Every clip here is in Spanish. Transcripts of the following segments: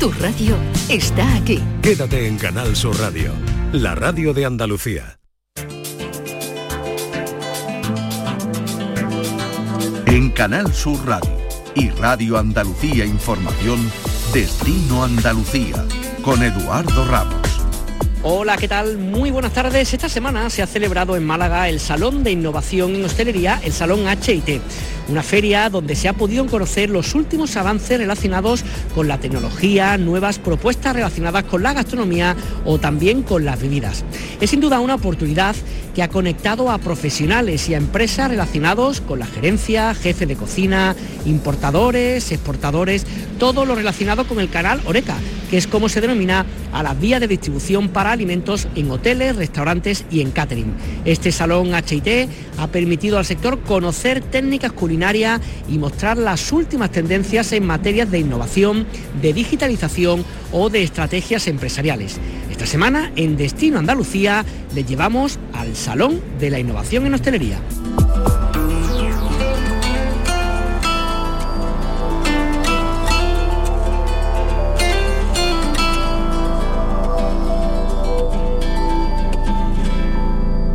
Tu radio está aquí. Quédate en Canal Sur Radio, la radio de Andalucía. En Canal Sur Radio y Radio Andalucía Información, Destino Andalucía, con Eduardo Ramos. Hola, ¿qué tal? Muy buenas tardes. Esta semana se ha celebrado en Málaga el Salón de Innovación en Hostelería, el Salón HIT una feria donde se ha podido conocer los últimos avances relacionados con la tecnología, nuevas propuestas relacionadas con la gastronomía o también con las bebidas. Es sin duda una oportunidad que ha conectado a profesionales y a empresas relacionados con la gerencia, jefe de cocina, importadores, exportadores, todo lo relacionado con el canal Oreca, que es como se denomina a las vías de distribución para alimentos en hoteles, restaurantes y en catering. Este salón HIT ha permitido al sector conocer técnicas culinarias y mostrar las últimas tendencias en materias de innovación, de digitalización o de estrategias empresariales. Esta semana en Destino Andalucía le llevamos al Salón de la Innovación en Hostelería.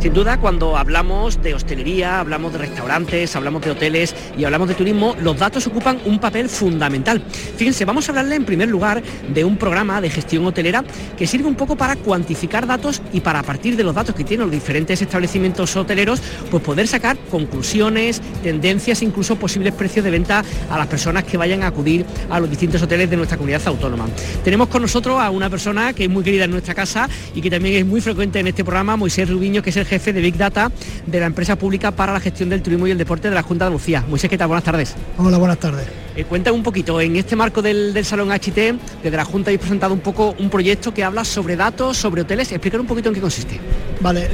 Sin duda, cuando hablamos de hostelería, hablamos de restaurantes, hablamos de hoteles y hablamos de turismo, los datos ocupan un papel fundamental. Fíjense, vamos a hablarle en primer lugar de un programa de gestión hotelera que sirve un poco para cuantificar datos y para a partir de los datos que tienen los diferentes establecimientos hoteleros, pues poder sacar conclusiones, tendencias, incluso posibles precios de venta a las personas que vayan a acudir a los distintos hoteles de nuestra comunidad autónoma. Tenemos con nosotros a una persona que es muy querida en nuestra casa y que también es muy frecuente en este programa, Moisés Rubiño, que es el jefe de Big Data de la empresa pública para la gestión del turismo y el deporte de la Junta de Andalucía. Moisés, ¿qué tal? Buenas tardes. Hola, buenas tardes. Eh, cuenta un poquito, en este marco del, Salón HT, desde la Junta habéis presentado un poco un proyecto que habla sobre datos, sobre hoteles. Explicar un poquito en qué consiste. Vale,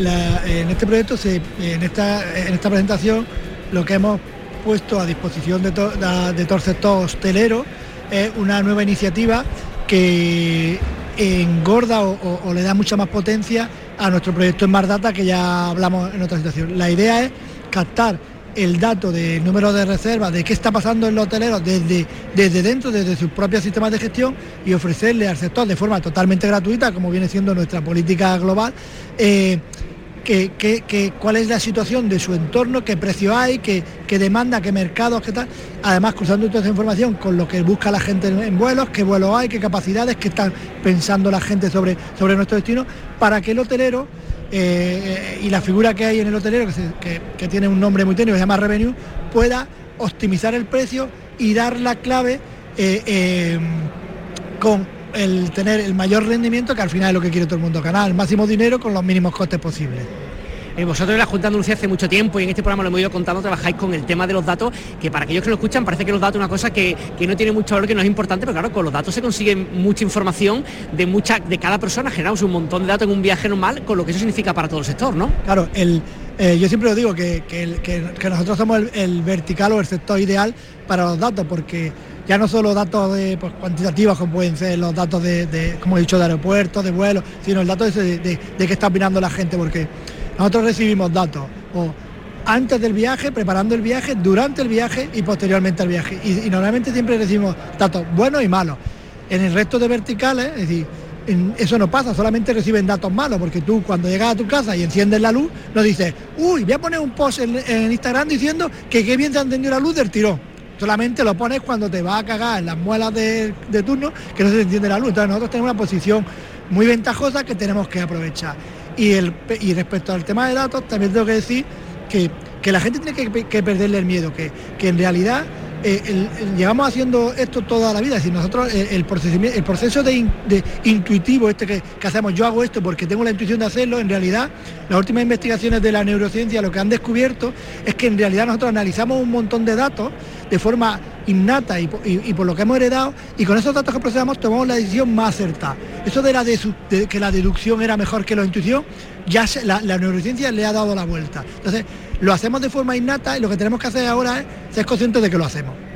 en este proyecto, en, esta, en esta presentación, lo que hemos puesto a disposición de, de todo el sector hostelero es una nueva iniciativa que engorda o, le da mucha más potencia a nuestro proyecto en Mar Data que ya hablamos en otra situación. La idea es captar el dato de número de reservas, de qué está pasando en los hoteleros desde, desde dentro, desde sus propios sistemas de gestión y ofrecerle al sector de forma totalmente gratuita, como viene siendo nuestra política global, eh, que, cuál es la situación de su entorno, qué precio hay, qué, demanda, qué mercados, qué tal. Además, cruzando toda esa información con lo que busca la gente en, vuelos, qué vuelos hay, qué capacidades, qué están pensando la gente sobre, sobre nuestro destino, para que el hotelero eh, y la figura que hay en el hotelero, que, tiene un nombre muy técnico, se llama Revenue, pueda optimizar el precio y dar la clave eh, eh, con el tener el mayor rendimiento, que al final es lo que quiere todo el mundo, ganar el máximo dinero con los mínimos costes posibles. Eh, vosotros en la Junta de Andalucía hace mucho tiempo y en este programa lo hemos ido contando, trabajáis con el tema de los datos, que para aquellos que lo escuchan parece que los datos es una cosa que, no tiene mucho valor, que no es importante, pero claro, con los datos se consigue mucha información de mucha, de cada persona, generamos un montón de datos en un viaje normal, con lo que eso significa para todo el sector, ¿no? Claro, el, eh, yo siempre lo digo, que, nosotros somos el, el vertical o el sector ideal para los datos, porque ya no solo datos de, pues, cuantitativos como pueden ser los datos de, como he dicho, de aeropuertos, de vuelos, sino el dato de, de, qué está opinando la gente, porque nosotros recibimos datos o antes del viaje, preparando el viaje, durante el viaje y posteriormente al viaje. Y, normalmente siempre recibimos datos buenos y malos. En el resto de verticales, es decir, eso no pasa, solamente reciben datos malos, porque tú cuando llegas a tu casa y enciendes la luz, nos dices, uy, voy a poner un post en, Instagram diciendo que qué bien se ha encendido la luz del tirón solamente lo pones cuando te va a cagar en las muelas de, turno, que no se entiende la luz. Entonces nosotros tenemos una posición muy ventajosa que tenemos que aprovechar. Y, el, y respecto al tema de datos, también tengo que decir que, la gente tiene que, perderle el miedo, que, que en realidad eh, llevamos haciendo esto toda la vida, es decir, nosotros eh, el, el proceso de, intuitivo este que, hacemos, yo hago esto porque tengo la intuición de hacerlo, en realidad las últimas investigaciones de la neurociencia lo que han descubierto es que en realidad nosotros analizamos un montón de datos de forma innata y, por lo que hemos heredado y con esos datos que procesamos tomamos la decisión más acertada. Eso de, la de, que la deducción era mejor que la intuición, ya la, la neurociencia le ha dado la vuelta. Entonces, lo hacemos de forma innata y lo que tenemos que hacer ahora es ser conscientes de que lo hacemos.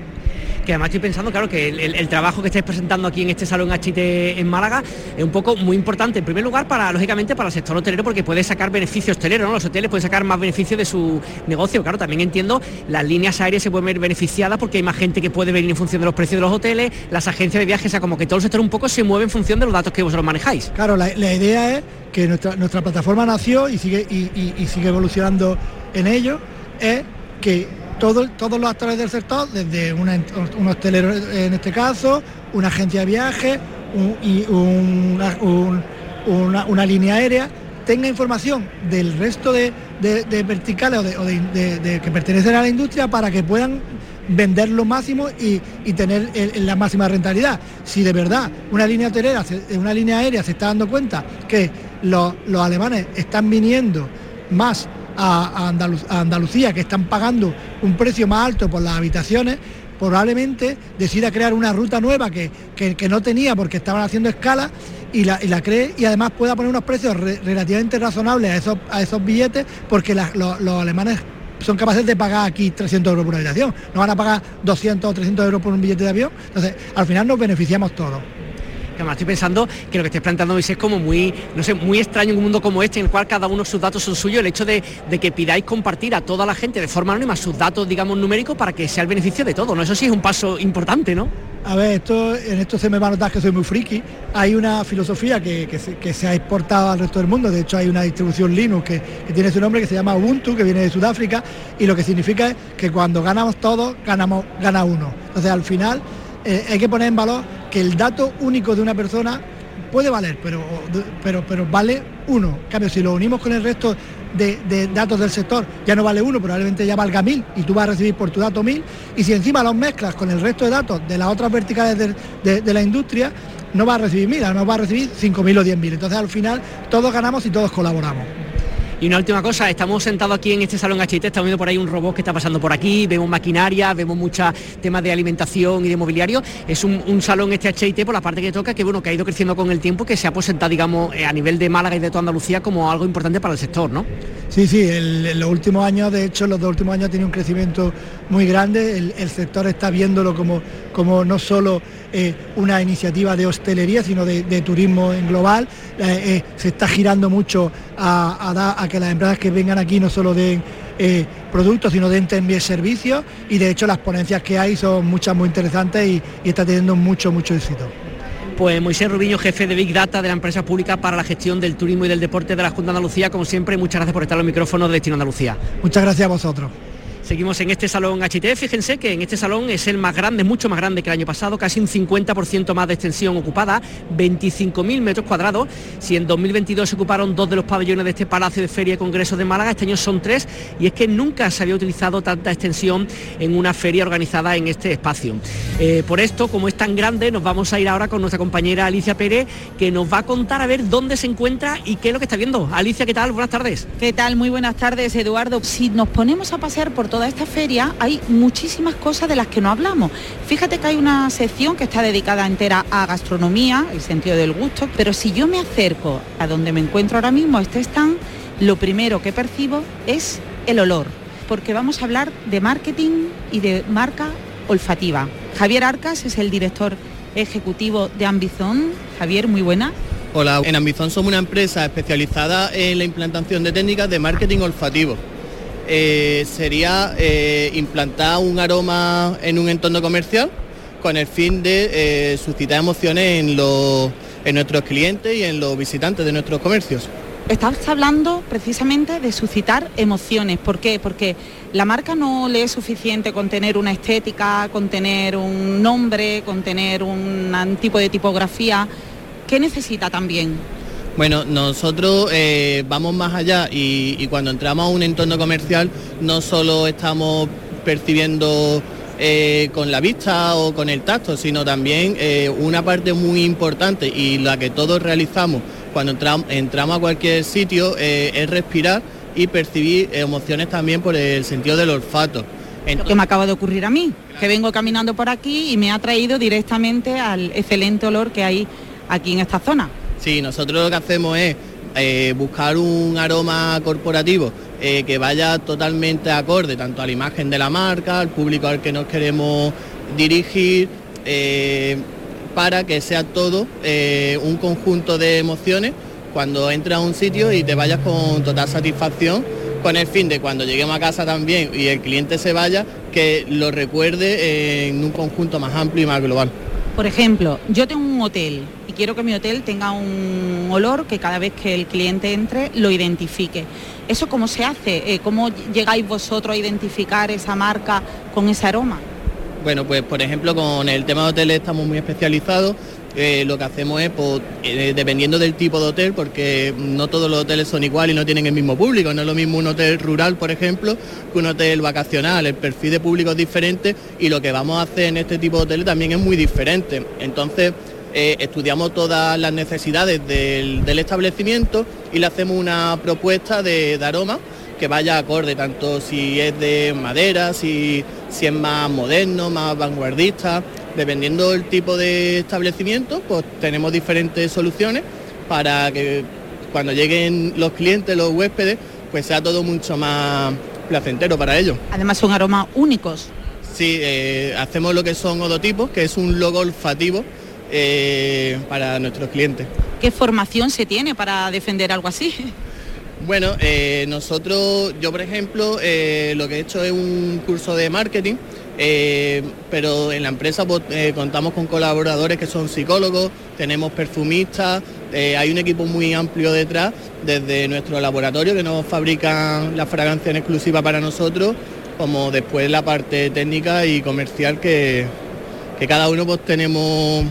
Que además estoy pensando, claro, que el, trabajo que estáis presentando aquí en este salón HIT en Málaga es un poco muy importante, en primer lugar, para lógicamente para el sector hotelero, porque puede sacar beneficios hoteleros, ¿no? Los hoteles pueden sacar más beneficios de su negocio. Claro, también entiendo, las líneas aéreas se pueden ver beneficiadas porque hay más gente que puede venir en función de los precios de los hoteles, las agencias de viajes, o sea, como que todo el sector un poco se mueve en función de los datos que vosotros manejáis. Claro, la, idea es que nuestra, nuestra plataforma nació y sigue, y sigue evolucionando en ello, es que todos los actores del sector, desde un hostelero en este caso, una agencia de viajes y una, línea aérea, tenga información del resto de, verticales o, de, que pertenecen a la industria para que puedan vender lo máximo y, tener la máxima rentabilidad. Si de verdad una línea hotelera, una línea aérea se está dando cuenta que los alemanes están viniendo más a, Andalucía, que están pagando un precio más alto por las habitaciones, probablemente decida crear una ruta nueva que, no tenía porque estaban haciendo escala y la, cree y además pueda poner unos precios relativamente razonables a esos, a esos billetes porque los alemanes son capaces de pagar aquí 300 euros por una habitación, no van a pagar 200 o 300 euros por un billete de avión, entonces al final nos beneficiamos todos que estoy pensando que lo que estés planteando es como muy, no sé, muy extraño en un mundo como este, en el cual cada uno sus datos son suyos, el hecho de, que pidáis compartir a toda la gente de forma anónima sus datos, digamos, numéricos para que sea el beneficio de todo, ¿no? Eso sí es un paso importante, ¿no? A ver, esto, en esto se me va a notar que soy muy friki. Hay una filosofía que, se, ha exportado al resto del mundo. De hecho, hay una distribución Linux que, tiene su nombre que se llama Ubuntu, que viene de Sudáfrica, y lo que significa es que cuando ganamos todos, ganamos, gana uno. Entonces, al final, eh, hay que poner en valor que el dato único de una persona puede valer, pero, pero, pero vale uno. En cambio, si lo unimos con el resto de, datos del sector, ya no vale uno, probablemente ya valga mil y tú vas a recibir por tu dato mil. Y si encima los mezclas con el resto de datos de las otras verticales de, la industria, no vas a recibir mil, no vas a recibir cinco mil o diez mil. Entonces al final todos ganamos y todos colaboramos. Y una última cosa, estamos sentados aquí en este salón HT, estamos viendo por ahí un robot que está pasando por aquí, vemos maquinaria, vemos muchos temas de alimentación y de mobiliario. Es un, salón este HT por la parte que toca, que bueno, que ha ido creciendo con el tiempo, que se ha presentado, digamos, eh, a nivel de Málaga y de toda Andalucía como algo importante para el sector, ¿no? Sí, sí, en los últimos años, de hecho, los dos últimos años tenido un crecimiento muy grande, el, sector está viéndolo como, como no solo eh, una iniciativa de hostelería, sino de, turismo en global. Eh, eh, se está girando mucho a, que las empresas que vengan aquí no solo den productos, sino den también servicios y de hecho las ponencias que hay son muchas muy interesantes y, está teniendo mucho, mucho éxito. Pues Moisés Rubiño, jefe de Big Data de la empresa pública para la gestión del turismo y del deporte de la Junta de Andalucía, como siempre, muchas gracias por estar en los micrófonos de Destino Andalucía. Muchas gracias a vosotros. Seguimos en este salón HT, fíjense que en este salón es el más grande, mucho más grande que el año pasado, casi un 50% más de extensión ocupada, 25.000 metros cuadrados. Si en 2022 se ocuparon dos de los pabellones de este Palacio de Feria y Congreso de Málaga, este año son tres y es que nunca se había utilizado tanta extensión en una feria organizada en este espacio. Eh, por esto, como es tan grande, nos vamos a ir ahora con nuestra compañera Alicia Pérez, que nos va a contar a ver dónde se encuentra y qué es lo que está viendo. Alicia, ¿qué tal? Buenas tardes. ¿Qué tal? Muy buenas tardes, Eduardo. Si nos ponemos a pasear por toda esta feria hay muchísimas cosas de las que no hablamos. Fíjate que hay una sección que está dedicada entera a gastronomía, el sentido del gusto, pero si yo me acerco a donde me encuentro ahora mismo, este stand, lo primero que percibo es el olor, porque vamos a hablar de marketing y de marca olfativa. Javier Arcas es el director ejecutivo de Ambizón. Javier, muy buena. Hola, en Ambizón somos una empresa especializada en la implantación de técnicas de marketing olfativo. Eh, sería eh, implantar un aroma en un entorno comercial con el fin de eh, suscitar emociones en, en nuestros clientes y en los visitantes de nuestros comercios. Estás hablando precisamente de suscitar emociones. ¿Por qué? Porque la marca no le es suficiente con tener una estética, con tener un nombre, con tener un tipo de tipografía. ¿Qué necesita también? Bueno, nosotros eh, vamos más allá y, cuando entramos a un entorno comercial no solo estamos percibiendo eh, con la vista o con el tacto, sino también eh, una parte muy importante y la que todos realizamos cuando entramos, a cualquier sitio es respirar y percibir emociones también por el sentido del olfato. Lo que me acaba de ocurrir a mí, que vengo caminando por aquí y me ha traído directamente al excelente olor que hay aquí en esta zona. Sí, nosotros lo que hacemos es eh, buscar un aroma corporativo eh, que vaya totalmente acorde tanto a la imagen de la marca, al público al que nos queremos dirigir, eh, para que sea todo un conjunto de emociones cuando entras a un sitio y te vayas con total satisfacción con el fin de cuando lleguemos a casa también y el cliente se vaya, que lo recuerde en un conjunto más amplio y más global. Por ejemplo, yo tengo un hotel y quiero que mi hotel tenga un olor que cada vez que el cliente entre lo identifique. ¿Eso cómo se hace? Eh, ¿Cómo llegáis vosotros a identificar esa marca con ese aroma? Bueno, pues por ejemplo con el tema de hoteles estamos muy especializados. Eh, lo que hacemos es, pues, eh, dependiendo del tipo de hotel, porque no todos los hoteles son iguales y no tienen el mismo público, no es lo mismo un hotel rural, por ejemplo, que un hotel vacacional, el perfil de público es diferente y lo que vamos a hacer en este tipo de hoteles también es muy diferente. Entonces, eh, estudiamos todas las necesidades del, establecimiento y le hacemos una propuesta de, de aroma que vaya acorde, tanto si es de madera, si si es más moderno, más vanguardista. Dependiendo del tipo de establecimiento, pues tenemos diferentes soluciones para que cuando lleguen los clientes, los huéspedes, pues sea todo mucho más placentero para ellos. Además son aromas únicos. Sí, eh, hacemos lo que son odotipos, que es un logo olfativo eh, para nuestros clientes. ¿Qué formación se tiene para defender algo así? Bueno, eh, nosotros, yo por ejemplo, eh, lo que he hecho es un curso de marketing, eh, pero en la empresa pues, contamos con colaboradores que son psicólogos, tenemos perfumistas, hay un equipo muy amplio detrás, desde nuestro laboratorio que nos fabrican la fragancia en exclusiva para nosotros, como después la parte técnica y comercial que, que cada uno pues tenemos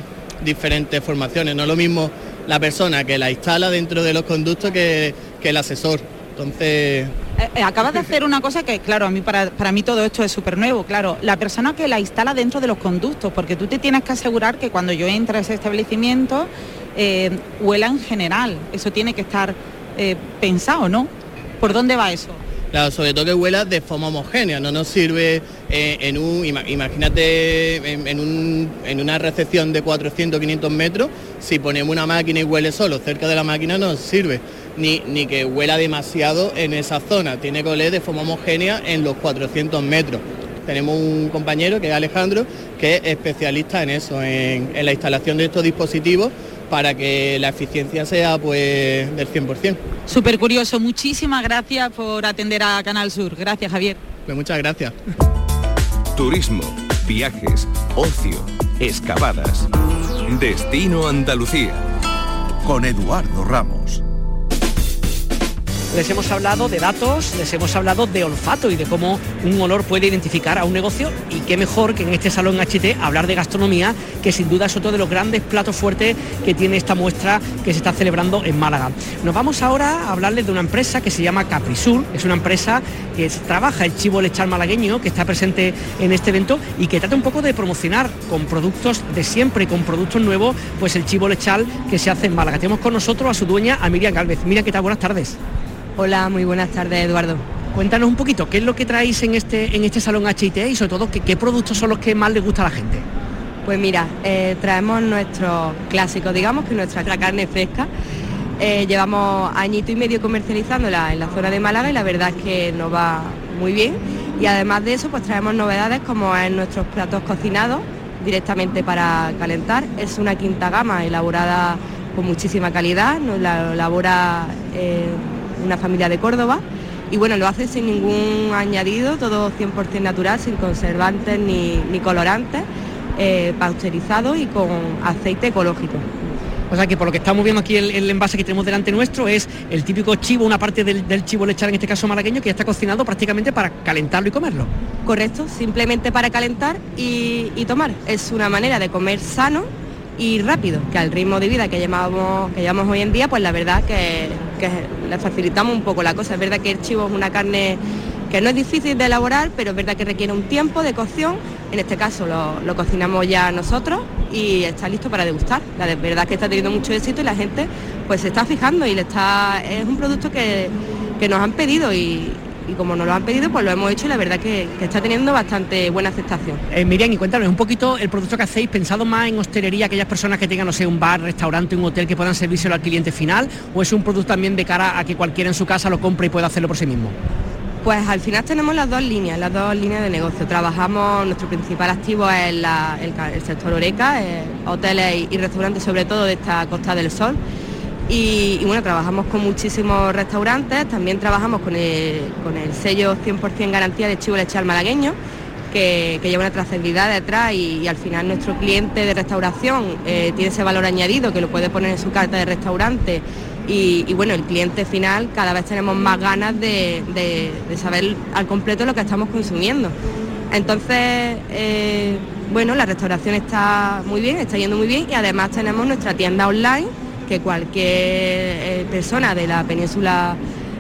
diferentes formaciones, no es lo mismo la persona que la instala dentro de los conductos que que el asesor. Entonces... Eh, eh, acabas de hacer una cosa que, claro, a mí para, mí todo esto es súper nuevo, claro, la persona que la instala dentro de los conductos, porque tú te tienes que asegurar que cuando yo entre a ese establecimiento eh, huela en general, eso tiene que estar pensado, ¿no? ¿Por dónde va eso? Claro, sobre todo que huela de forma homogénea, no nos sirve en un, imagínate en, en, una recepción de 400, 500 metros, si ponemos una máquina y huele solo cerca de la máquina no nos sirve ni, que huela demasiado en esa zona. Tiene que oler de forma homogénea en los 400 metros. Tenemos un compañero que es Alejandro, que es especialista en eso, en, la instalación de estos dispositivos para que la eficiencia sea pues del 100%. Súper curioso, muchísimas gracias por atender a Canal Sur. Gracias Javier. Pues muchas gracias. Turismo, viajes, ocio, excavadas. Destino Andalucía. Con Eduardo Ramos. Les hemos hablado de datos, les hemos hablado de olfato y de cómo un olor puede identificar a un negocio y qué mejor que en este salón HT hablar de gastronomía, que sin duda es otro de los grandes platos fuertes que tiene esta muestra que se está celebrando en Málaga. Nos vamos ahora a hablarles de una empresa que se llama Caprisur, es una empresa que trabaja el chivo lechal malagueño, que está presente en este evento y que trata un poco de promocionar con productos de siempre, con productos nuevos, pues el chivo lechal que se hace en Málaga. Tenemos con nosotros a su dueña, a Miriam Galvez. Miriam, ¿qué tal? Buenas tardes. Hola, muy buenas tardes, Eduardo. Cuéntanos un poquito, ¿qué es lo que traéis en este, en este salón HIT y sobre todo qué, productos son los que más les gusta a la gente? Pues mira, eh, traemos nuestros clásicos, digamos que nuestra carne fresca. Eh, llevamos añito y medio comercializándola en la zona de Málaga y la verdad es que nos va muy bien. Y además de eso, pues traemos novedades como en nuestros platos cocinados directamente para calentar. Es una quinta gama elaborada con muchísima calidad, nos la elabora eh, una familia de Córdoba. Y bueno, lo hace sin ningún añadido, todo 100% natural, sin conservantes ni, colorantes, eh, pasteurizado y con aceite ecológico. O sea que por lo que estamos viendo aquí el, envase que tenemos delante nuestro es el típico chivo, una parte del, chivo lechal en este caso malagueño que ya está cocinado prácticamente para calentarlo y comerlo. Correcto, simplemente para calentar y, y tomar. Es una manera de comer sano y rápido, que al ritmo de vida que llevamos, que llevamos hoy en día, pues la verdad que, le facilitamos un poco la cosa. Es verdad que el chivo es una carne que no es difícil de elaborar, pero es verdad que requiere un tiempo de cocción. En este caso lo, cocinamos ya nosotros y está listo para degustar. La verdad que está teniendo mucho éxito y la gente pues se está fijando y le está, es un producto que, que nos han pedido y, y como nos lo han pedido, pues lo hemos hecho y la verdad que, está teniendo bastante buena aceptación. Eh, Miriam, y cuéntanos un poquito el producto que hacéis, pensado más en hostelería, aquellas personas que tengan, no sé, un bar, restaurante, un hotel que puedan servírselo al cliente final, o es un producto también de cara a que cualquiera en su casa lo compre y pueda hacerlo por sí mismo? Pues al final tenemos las dos líneas, las dos líneas de negocio. Trabajamos, nuestro principal activo es el, sector Oreca, eh, hoteles y, restaurantes sobre todo de esta Costa del Sol. Y, bueno, trabajamos con muchísimos restaurantes, también trabajamos con el, sello 100% garantía de Chivo Lechal Malagueño, que, lleva una trazabilidad detrás y, al final nuestro cliente de restauración eh, tiene ese valor añadido que lo puede poner en su carta de restaurante y, bueno, el cliente final cada vez tenemos más ganas de, saber al completo lo que estamos consumiendo. Entonces, eh, bueno, la restauración está muy bien, está yendo muy bien y además tenemos nuestra tienda online que cualquier eh, persona de la península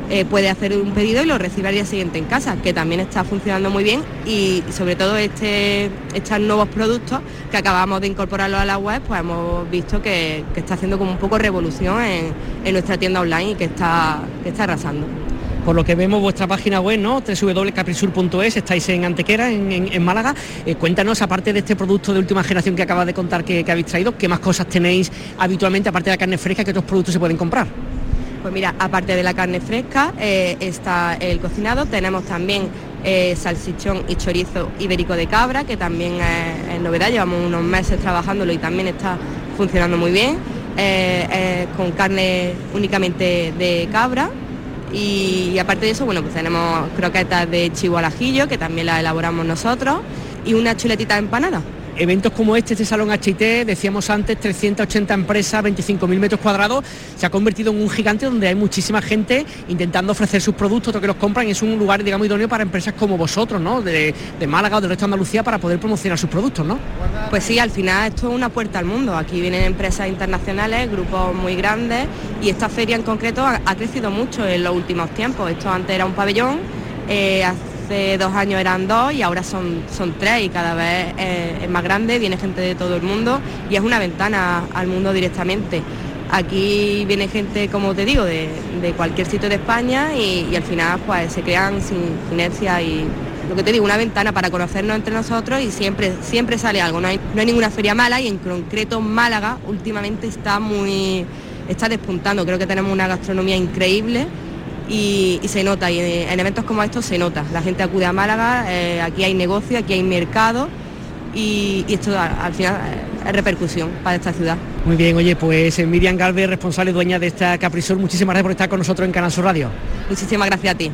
eh, puede hacer un pedido y lo recibe al día siguiente en casa, que también está funcionando muy bien y sobre todo este, estos nuevos productos que acabamos de incorporarlos a la web, pues hemos visto que, está haciendo como un poco revolución en, nuestra tienda online y que está, que está arrasando. Por lo que vemos vuestra página web, ¿no? www.caprisur.es, estáis en Antequera, en, Málaga. Eh, cuéntanos, aparte de este producto de última generación que acabas de contar que, habéis traído, ¿qué más cosas tenéis habitualmente, aparte de la carne fresca, que otros productos se pueden comprar? Pues mira, aparte de la carne fresca, eh, está el cocinado, tenemos también eh, salsichón y chorizo ibérico de cabra, que también es, novedad, llevamos unos meses trabajándolo y también está funcionando muy bien, eh, con carne únicamente de cabra. Y, aparte de eso, bueno, pues tenemos croquetas de chivo al ajillo, que también las elaboramos nosotros, y una chuletita empanada eventos como este, este Salón HIT, decíamos antes, 380 empresas, 25.000 metros cuadrados, se ha convertido en un gigante donde hay muchísima gente intentando ofrecer sus productos, otros que los compran, es un lugar, digamos, idóneo para empresas como vosotros, ¿no? De, Málaga o del resto de Andalucía para poder promocionar sus productos, ¿no? Pues sí, al final esto es una puerta al mundo. Aquí vienen empresas internacionales, grupos muy grandes, y esta feria en concreto ha, crecido mucho en los últimos tiempos. Esto antes era un pabellón, eh, hace dos años eran dos y ahora son, son tres y cada vez es, más grande, viene gente de todo el mundo y es una ventana al mundo directamente. Aquí viene gente, como te digo, de, cualquier sitio de España y, al final pues se crean sin inercia y lo que te digo, una ventana para conocernos entre nosotros y siempre, siempre sale algo. No hay, no hay ninguna feria mala y en concreto Málaga últimamente está muy está despuntando. Creo que tenemos una gastronomía increíble y, se nota, y en, eventos como estos se nota. La gente acude a Málaga, eh, aquí hay negocio, aquí hay mercado y, esto al, final es repercusión para esta ciudad. Muy bien, oye, pues eh, Miriam Galvez, responsable dueña de esta Caprisol, muchísimas gracias por estar con nosotros en Canal Sur Radio. Muchísimas gracias a ti.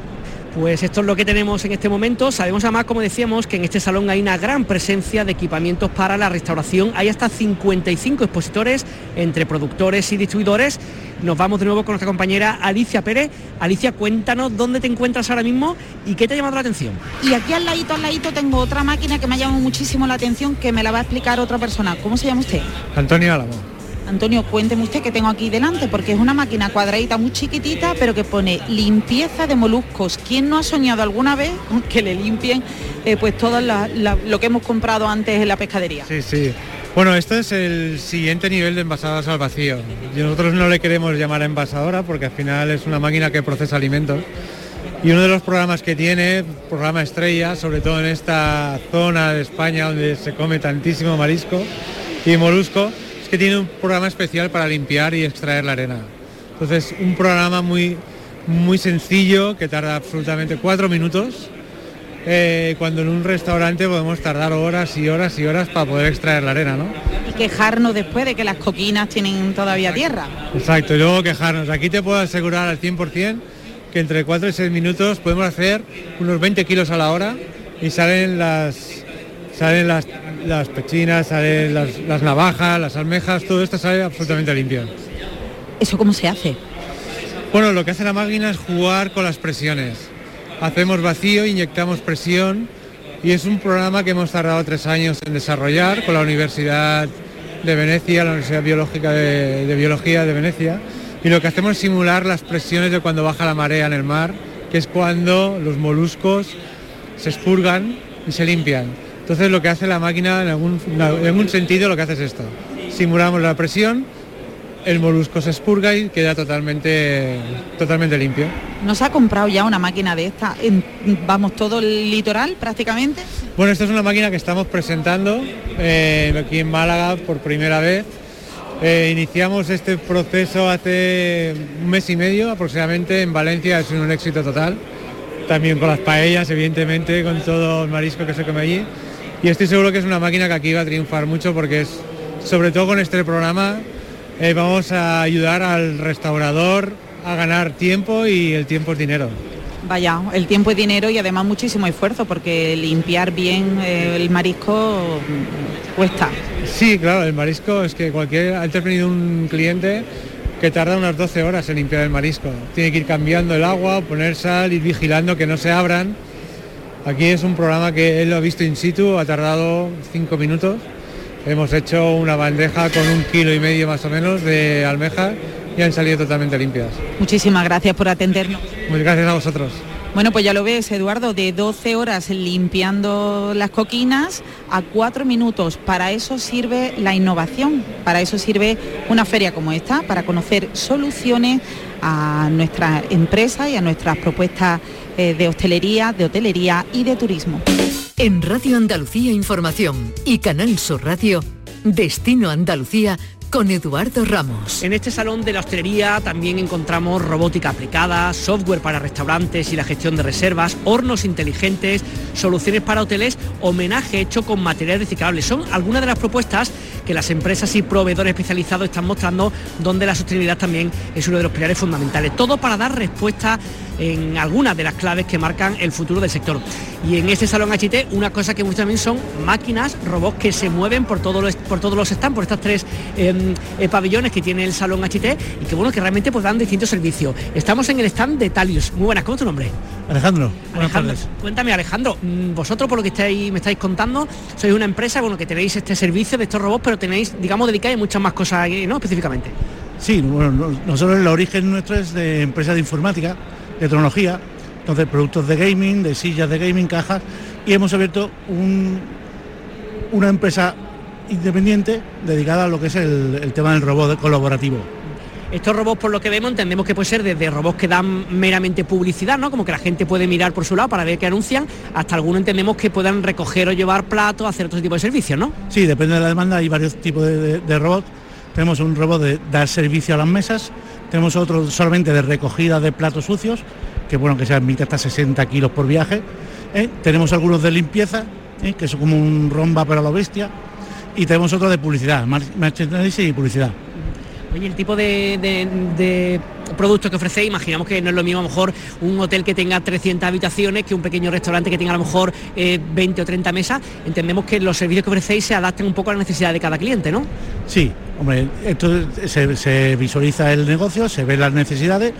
Pues esto es lo que tenemos en este momento. Sabemos además, como decíamos, que en este salón hay una gran presencia de equipamientos para la restauración. Hay hasta 55 expositores entre productores y distribuidores. Nos vamos de nuevo con nuestra compañera Alicia Pérez. Alicia, cuéntanos dónde te encuentras ahora mismo y qué te ha llamado la atención. Y aquí al ladito, al ladito tengo otra máquina que me ha llamado muchísimo la atención, que me la va a explicar otra persona. ¿Cómo se llama usted? Antonio Álamo. Antonio, cuénteme usted que tengo aquí delante, porque es una máquina cuadradita muy chiquitita, pero que pone limpieza de moluscos. ¿Quién no ha soñado alguna vez que le limpien eh, pues todo lo que hemos comprado antes en la pescadería? Sí, sí. Bueno, esto es el siguiente nivel de envasadas al vacío. Y nosotros no le queremos llamar envasadora porque al final es una máquina que procesa alimentos. Y uno de los programas que tiene, programa estrella, sobre todo en esta zona de España donde se come tantísimo marisco y molusco, que tiene un programa especial para limpiar y extraer la arena. Entonces, un programa muy, muy sencillo que tarda absolutamente cuatro minutos, eh, cuando en un restaurante podemos tardar horas y horas y horas para poder extraer la arena, ¿no? Y quejarnos después de que las coquinas tienen todavía tierra. Exacto, y luego quejarnos. Aquí te puedo asegurar al 100% que entre 4 y 6 minutos podemos hacer unos 20 kilos a la hora y salen las, salen las, las pechinas, salen las, navajas, las almejas, todo esto sale absolutamente limpio. ¿Eso cómo se hace? Bueno, lo que hace la máquina es jugar con las presiones. Hacemos vacío, inyectamos presión y es un programa que hemos tardado tres años en desarrollar con la Universidad de Venecia, la Universidad Biológica de, de Biología de Venecia. Y lo que hacemos es simular las presiones de cuando baja la marea en el mar, que es cuando los moluscos se expurgan y se limpian. Entonces lo que hace la máquina, en algún, sentido, lo que hace es esto. Simulamos la presión, el molusco se expurga y queda totalmente, totalmente limpio. ¿Nos ha comprado ya una máquina de esta en, vamos, todo el litoral prácticamente? Bueno, esta es una máquina que estamos presentando eh, aquí en Málaga por primera vez. Eh, iniciamos este proceso hace un mes y medio aproximadamente en Valencia, es un éxito total también con las paellas, evidentemente, con todo el marisco que se come allí. Y estoy seguro que es una máquina que aquí va a triunfar mucho porque es, sobre todo con este programa, eh, vamos a ayudar al restaurador a ganar tiempo y el tiempo es dinero. Vaya, el tiempo es dinero y además muchísimo esfuerzo porque limpiar bien eh, el marisco mm, cuesta. Sí, claro, el marisco es que cualquier, ha tenido un cliente que tarda unas 12 horas en limpiar el marisco. Tiene que ir cambiando el agua, poner sal, ir vigilando que no se abran. Aquí es un programa que él lo ha visto in situ, ha tardado 5 minutos. Hemos hecho una bandeja con un kilo y medio más o menos de almejas y han salido totalmente limpias. Muchísimas gracias por atendernos. Muchas gracias a vosotros. Bueno, pues ya lo ves, Eduardo, de 12 horas limpiando las coquinas a 4 minutos. Para eso sirve la innovación, para eso sirve una feria como esta, para conocer soluciones a nuestra empresa y a nuestras propuestas eh, de hostelería, de hotelería y de turismo. En Radio Andalucía Información y Canal Sur Radio, Destino Andalucía con Eduardo Ramos. En este salón de la hostelería también encontramos robótica aplicada, software para restaurantes y la gestión de reservas, hornos inteligentes, soluciones para hoteles, homenaje hecho con materiales reciclables. Son algunas de las propuestas que las empresas y proveedores especializados están mostrando donde la sostenibilidad también es uno de los pilares fundamentales. Todo para dar respuesta en algunas de las claves que marcan el futuro del sector. Y en este salón HT una cosa que mucho también son máquinas, robots que se mueven por, todos los, por todos los stands, por estas tres em, eh, pabellones que tiene el salón HT y que bueno, que realmente pues dan distintos servicios. Estamos en el stand de Talius. Muy buenas, ¿cómo es tu nombre? Alejandro, Alejandro. Cuéntame Alejandro, mm, vosotros por lo que estáis, me estáis contando, sois una empresa bueno, que tenéis este servicio de estos robots, pero tenéis, digamos, dedicáis muchas más cosas ¿no? Específicamente. Sí, bueno, no- nosotros el origen nuestro es de empresa de informática, de tecnología, entonces productos de gaming, de sillas de gaming, cajas, y hemos abierto un- una empresa independiente dedicada a lo que es el, el tema del robot colaborativo. Estos robots, por lo que vemos, entendemos que puede ser desde robots que dan meramente publicidad, ¿no? Como que la gente puede mirar por su lado para ver qué anuncian, hasta algunos entendemos que puedan recoger o llevar platos, hacer otro tipo de servicios, ¿no? Sí, depende de la demanda, hay varios tipos de, de- de robots. Tenemos un robot de dar servicio a las mesas, tenemos otro solamente de recogida de platos sucios, que bueno, que se admite hasta 60 kilos por viaje. ¿eh? Tenemos algunos de limpieza, ¿eh? que es como un romba para la bestia. Y tenemos otro de publicidad, merchandising y publicidad. Oye, el tipo de productos que ofrecéis, imaginamos que no es lo mismo a lo mejor un hotel que tenga 300 habitaciones que un pequeño restaurante que tenga a lo mejor eh, 20 o 30 mesas. Entendemos que los servicios que ofrecéis se adapten un poco a la necesidad de cada cliente, ¿no? Sí, hombre, esto se, visualiza el negocio, se ven las necesidades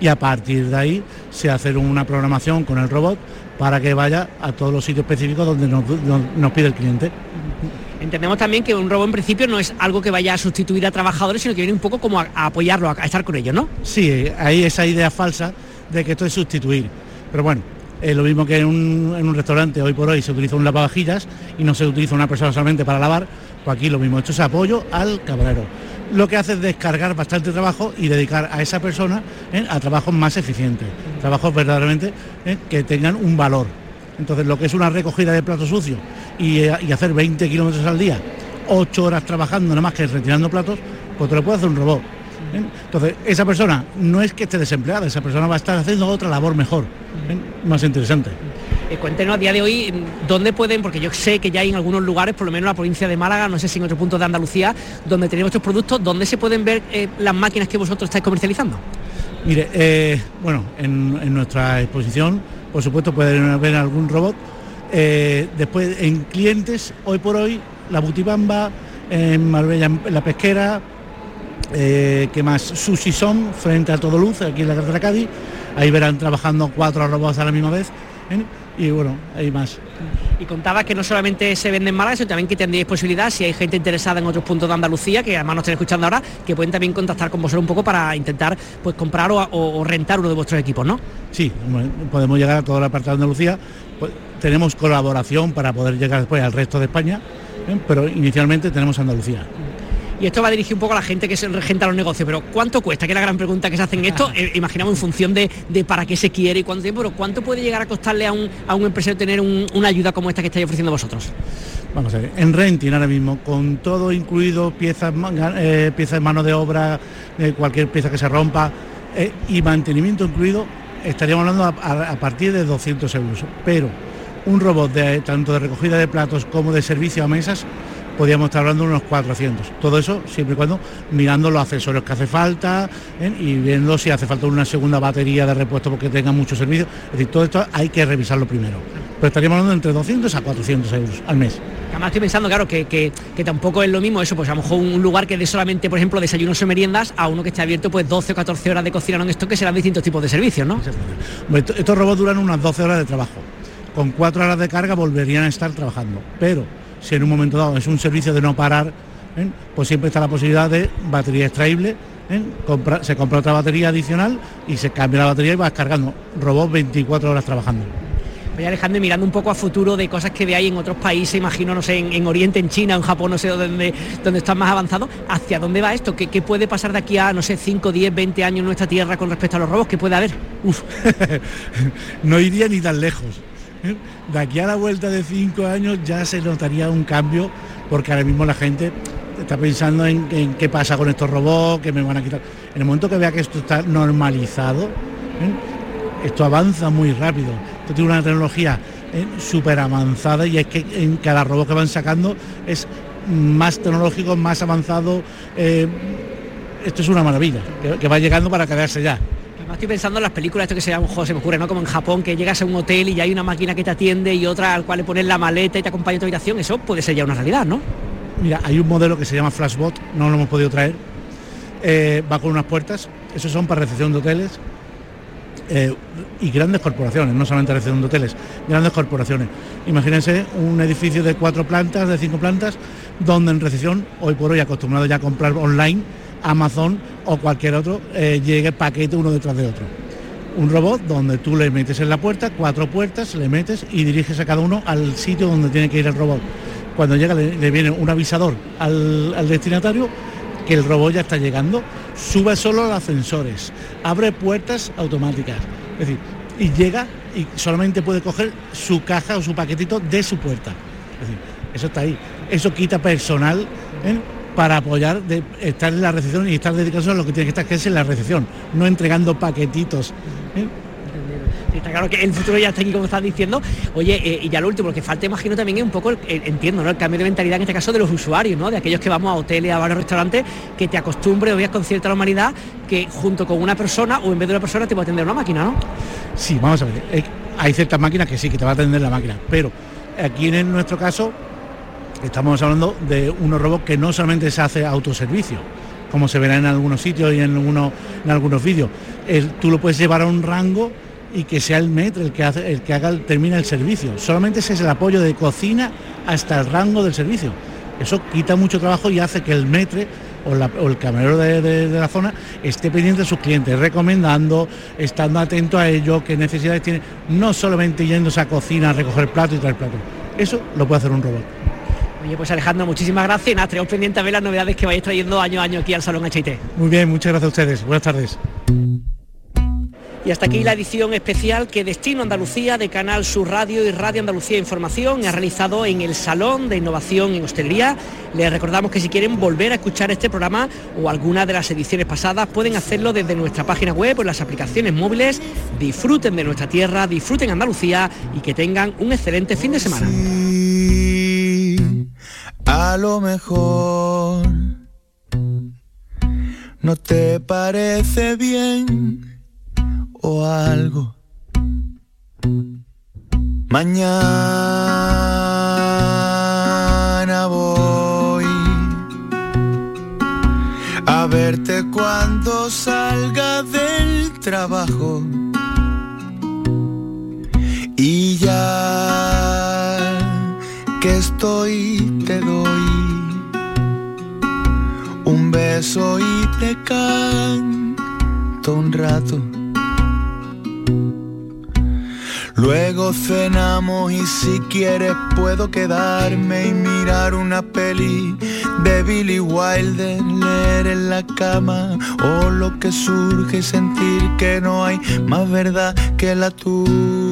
y a partir de ahí se hace una programación con el robot para que vaya a todos los sitios específicos donde nos pide el cliente. Entendemos también que un robot en principio no es algo que vaya a sustituir a trabajadores, sino que viene un poco como a, apoyarlo, a, estar con ellos, ¿no? Sí, hay esa idea falsa de que esto es sustituir. Pero bueno, es lo mismo que en un, restaurante hoy por hoy se utiliza un lavavajillas y no se utiliza una persona solamente para lavar, pues aquí lo mismo, esto es apoyo al camarero. Lo que hace es descargar bastante trabajo y dedicar a esa persona ¿eh? a trabajos más eficientes, trabajos verdaderamente ¿eh? que tengan un valor. Entonces lo que es una recogida de platos sucios y, eh, y hacer 20 kilómetros al día, 8 horas trabajando nada más que retirando platos, pues te lo puede hacer un robot. ¿eh? Entonces, esa persona no es que esté desempleada, esa persona va a estar haciendo otra labor mejor, ¿eh? más interesante. Eh, cuéntenos a día de hoy mm, dónde pueden, porque yo sé que ya hay en algunos lugares, por lo menos en la provincia de Málaga, no sé si en otros puntos de Andalucía, donde tenemos estos productos, ¿dónde se pueden ver eh, las máquinas que vosotros estáis comercializando? Mire, eh, bueno, en, en nuestra exposición, por supuesto, pueden ver algún robot. Eh, después, en clientes, hoy por hoy, la Butibamba, en Marbella, en la pesquera, eh, que más Sushi Son, frente a Todo Luz, aquí en la carretera Cádiz. Ahí verán trabajando cuatro robots a la misma vez. ¿eh? Y bueno, hay más. Y contabas que no solamente se vende en Málaga, sino también que tendríais posibilidad, si hay gente interesada en otros puntos de Andalucía, que además nos estén escuchando ahora, que pueden también contactar con vosotros un poco para intentar pues comprar o, o- o rentar uno de vuestros equipos, ¿no? Sí, bueno, podemos llegar a toda la parte de Andalucía. Pues, tenemos colaboración para poder llegar después al resto de España, ¿eh? pero inicialmente tenemos Andalucía. Y esto va dirigido un poco a la gente que se regenta los negocios, pero ¿cuánto cuesta? Que es la gran pregunta que se hacen esto. Eh, imaginamos en función de, de para qué se quiere y cuánto tiempo, pero ¿cuánto puede llegar a costarle a un, a un empresario tener un- una ayuda como esta que estáis ofreciendo vosotros? Vamos a ver, en renting ahora mismo, con todo incluido, piezas, manga- eh, piezas de mano de obra, eh, cualquier pieza que se rompa y mantenimiento incluido, estaríamos hablando a, partir de 200 euros, pero un robot de, tanto de recogida de platos como de servicio a mesas podríamos estar hablando de unos 400. Todo eso siempre y cuando mirando los accesorios que hace falta ¿eh? y viendo si hace falta una segunda batería de repuesto porque tenga mucho servicio. Es decir, todo esto hay que revisarlo primero. Pero estaríamos hablando entre 200 a 400 euros al mes. Además estoy pensando, claro, que, tampoco es lo mismo eso, pues a lo mejor un lugar que dé solamente, por ejemplo, desayunos o meriendas, a uno que esté abierto pues 12 o 14 horas de cocina en esto, que serán distintos tipos de servicios, ¿no? Estos robots duran unas 12 horas de trabajo. Con 4 horas de carga volverían a estar trabajando. Pero si en un momento dado es un servicio de no parar, ¿eh? pues siempre está la posibilidad de batería extraíble, ¿eh? se compra otra batería adicional y se cambia la batería y vas cargando. Robot 24 horas trabajando. Voy Alejandro mirando un poco a futuro de cosas que hay en otros países, imagino, no sé, en, Oriente, en China, en Japón, no sé dónde, dónde están más avanzados. ¿Hacia dónde va esto? ¿Qué, puede pasar de aquí a, no sé, 5, 10, 20 años en nuestra tierra con respecto a los robos? ¿Qué puede haber? no iría ni tan lejos de aquí a la vuelta de cinco años ya se notaría un cambio, porque ahora mismo la gente está pensando en, qué pasa con estos robots, que me van a quitar. En el momento que vea que esto está normalizado, ¿eh? esto avanza muy rápido. Esto tiene una tecnología ¿eh? súper avanzada y es que en cada robot que van sacando es más tecnológico, más avanzado. Eh, esto es una maravilla, que va llegando para quedarse ya estoy pensando en las películas, esto que se llama un juego, se me ocurre, ¿no? Como en Japón, que llegas a un hotel y ya hay una máquina que te atiende y otra al cual le pones la maleta y te acompaña a tu habitación. Eso puede ser ya una realidad, ¿no? Mira, hay un modelo que se llama Flashbot, no lo hemos podido traer. Eh, va con unas puertas, esos son para recepción de hoteles. Eh, y grandes corporaciones, no solamente recepción de hoteles, grandes corporaciones. Imagínense un edificio de cuatro plantas, de cinco plantas, donde en recepción, hoy por hoy acostumbrado ya a comprar online, Amazon o cualquier otro eh, llegue paquete uno detrás de otro. Un robot donde tú le metes en la puerta, cuatro puertas, le metes y diriges a cada uno al sitio donde tiene que ir el robot. Cuando llega le, viene un avisador al, al destinatario que el robot ya está llegando, sube solo los ascensores, abre puertas automáticas. Es decir, y llega y solamente puede coger su caja o su paquetito de su puerta. Es decir, eso está ahí. Eso quita personal ¿eh? Para apoyar de estar en la recepción y estar dedicados a lo que tiene que estar, que es en la recepción, no entregando paquetitos. ¿eh? está claro que el futuro ya está aquí, como estás diciendo. Oye, eh, y ya lo último, lo que falta, imagino también es un poco, entiendo, ¿no? El cambio de mentalidad en este caso de los usuarios, ¿no? De aquellos que vamos a hoteles, a varios restaurantes, que te acostumbre o veas con cierta normalidad que junto con una persona o en vez de una persona te va a atender una máquina, ¿no? Sí, vamos a ver. Eh, hay ciertas máquinas que sí, que te va a atender la máquina, pero aquí en nuestro caso estamos hablando de unos robots que no solamente se hace autoservicio, como se verá en algunos sitios y en algunos, vídeos. tú lo puedes llevar a un rango y que sea el metro el que, hace, el que haga, termina el servicio. Solamente ese es el apoyo de cocina hasta el rango del servicio. Eso quita mucho trabajo y hace que el metre o, el camarero de, la zona esté pendiente de sus clientes, recomendando, estando atento a ellos, qué necesidades tiene, no solamente yéndose a cocina a recoger plato y traer plato. Eso lo puede hacer un robot. Oye, pues Alejandro, muchísimas gracias y nada, tenemos pendiente a ver las novedades que vais trayendo año a año aquí al Salón HIT. Muy bien, muchas gracias a ustedes. Buenas tardes. Y hasta aquí la edición especial que Destino Andalucía de Canal Sur Radio y Radio Andalucía Información ha realizado en el Salón de Innovación en Hostelería. Les recordamos que si quieren volver a escuchar este programa o alguna de las ediciones pasadas pueden hacerlo desde nuestra página web o en las aplicaciones móviles. Disfruten de nuestra tierra, disfruten Andalucía y que tengan un excelente fin de semana. A lo mejor no te parece bien o algo. Mañana voy a verte cuando salga del trabajo. Y ya que estoy beso y te canto un rato. Luego cenamos y si quieres puedo quedarme y mirar una peli de Billy Wilder, leer en la cama o lo que surge y sentir que no hay más verdad que la tuya.